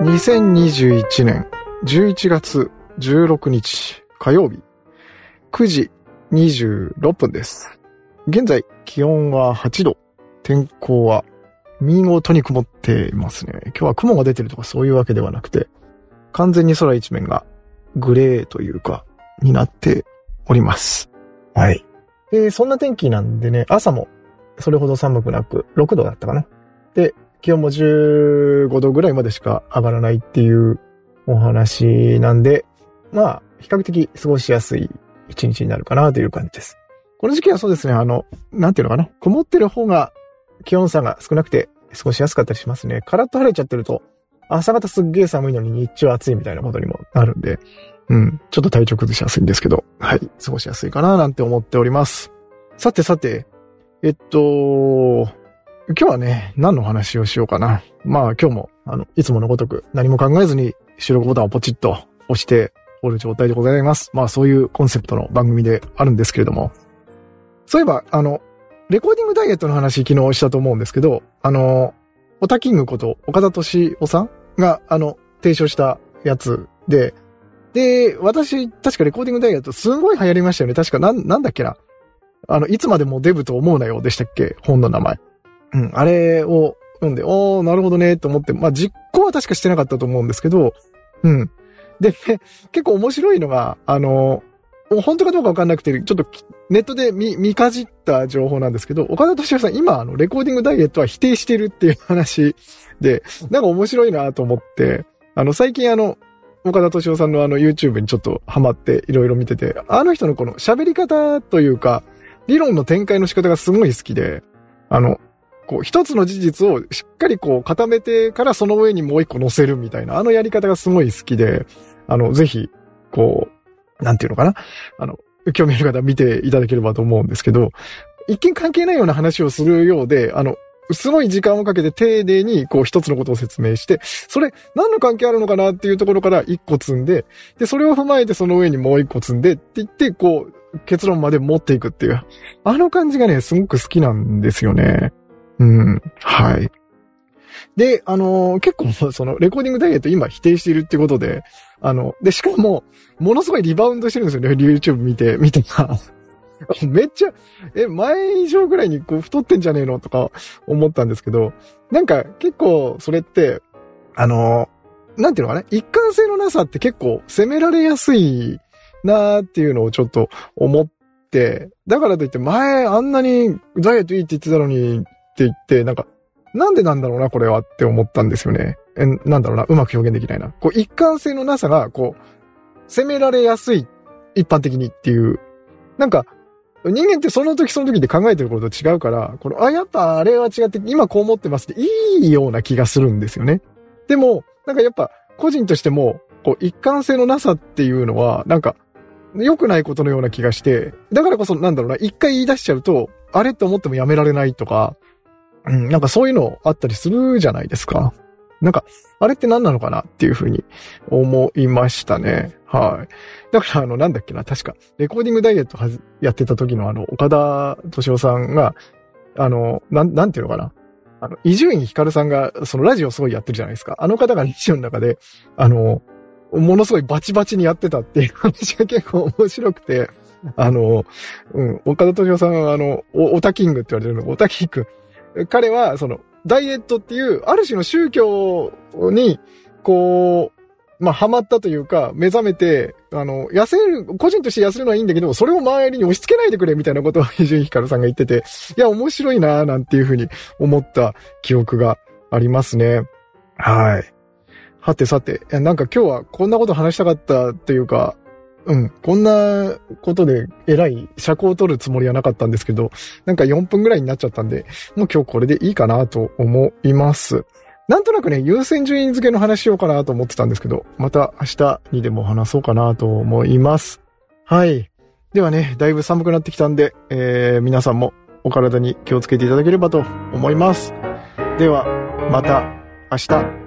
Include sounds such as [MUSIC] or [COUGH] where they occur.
2021年11月16日火曜日9時26分です。現在気温は8度、天候は見事に曇っていますね。今日は雲が出てるとかそういうわけではなくて、完全に空一面がグレーというか、になっております。はい。で、そんな天気なんでね、朝もそれほど寒くなく、6度だったかな。で、気温も15度ぐらいまでしか上がらないっていうお話なんで、まあ、比較的過ごしやすい一日になるかなという感じです。この時期はそうですね、あの、なんていうのかな。曇ってる方が気温差が少なくて過ごしやすかったりしますね。カラッと晴れちゃってると、朝方すっげえ寒いのに日中暑いみたいなことにもなるんで、うん、ちょっと体調崩しやすいんですけど、はい、過ごしやすいかななんて思っております。さてさて、えっと、今日はね、何の話をしようかな。まあ今日も、あの、いつものごとく何も考えずに収録ボタンをポチッと押しておる状態でございます。まあそういうコンセプトの番組であるんですけれども。そういえば、あの、レコーディングダイエットの話昨日したと思うんですけど、あの、オタキングこと岡田敏夫さんが、あの、提唱したやつで、で、私、確かレコーディングダイエットすんごい流行りましたよね。確かなん、なんだっけな。あの、いつまでもデブと思うなよでしたっけ？本の名前。うん、あれを読んで、おー、なるほどね、と思って、まあ、実行は確かしてなかったと思うんですけど、うん。で、[LAUGHS] 結構面白いのが、あの、本当かどうかわかんなくて、ちょっとネットで見、見かじった情報なんですけど、岡田敏夫さん、今、あの、レコーディングダイエットは否定してるっていう話で、[LAUGHS] なんか面白いなと思って、あの、最近あの、岡田敏夫さんのあの YouTube にちょっとハマっていろいろ見てて、あの人のこの喋り方というか、理論の展開の仕方がすごい好きで、あの、こう、一つの事実をしっかりこう固めてからその上にもう一個乗せるみたいな、あのやり方がすごい好きで、あの、ぜひ、こう、なんていうのかなあの、興味ある方見ていただければと思うんですけど、一見関係ないような話をするようで、あの、すごい時間をかけて丁寧にこう一つのことを説明して、それ何の関係あるのかなっていうところから一個積んで、で、それを踏まえてその上にもう一個積んでって言って、こう、結論まで持っていくっていう。あの感じがね、すごく好きなんですよね。うん。はい。で、あの結構、その、レコーディングダイエット今否定しているってことで、あの、で、しかも、ものすごいリバウンドしてるんですよね。YouTube 見て、見てた。[LAUGHS] めっちゃ、え、前以上ぐらいにこう太ってんじゃねえの？とか思ったんですけど、なんか結構それって、あのーなんていうのかな？一貫性のなさって結構責められやすいなーっていうのをちょっと思って、だからといって前あんなにダイエットいいって言ってたのにって言って、なんか、なんでなんだろうな、これはって思ったんですよね。え、なんだろうな、うまく表現できないな。こう、一貫性のなさが、こう、責められやすい、一般的にっていう。なんか、人間ってその時その時で考えてることと違うから、この、あ、やっぱあれは違って、今こう思ってますって、いいような気がするんですよね。でも、なんかやっぱ、個人としても、こう、一貫性のなさっていうのは、なんか、良くないことのような気がして、だからこそ、なんだろうな、一回言い出しちゃうと、あれって思ってもやめられないとか、うん、なんかそういうのあったりするじゃないですか。なんか、あれって何なのかなっていうふうに思いましたね。はい。だから、あの、なんだっけな、確か、レコーディングダイエットはずやってた時のあの、岡田敏夫さんが、あの、なん、なんていうのかな。あの、伊集院光さんが、そのラジオすごいやってるじゃないですか。あの方がラジオの中で、あの、ものすごいバチバチにやってたっていう [LAUGHS] 話が結構面白くて、あの、うん、岡田敏夫さんは、あの、おオタキングって言われるの、オタキング。彼は、その、ダイエットっていう、ある種の宗教に、こう、まあ、ハマったというか、目覚めて、あの、痩せる、個人として痩せるのはいいんだけど、それを周りに押し付けないでくれ、みたいなことを伊集院光さんが言ってて、いや、面白いなぁなんていうふうに思った記憶がありますね。はい。はてさて、なんか今日はこんなこと話したかったっていうか、うん、こんなことで偉い尺を取るつもりはなかったんですけど、なんか4分ぐらいになっちゃったんで、もう今日これでいいかなと思います。なんとなくね、優先順位付けの話しようかなと思ってたんですけど、また明日にでも話そうかなと思います。はい。ではね、だいぶ寒くなってきたんで、えー、皆さんもお体に気をつけていただければと思います。では、また明日。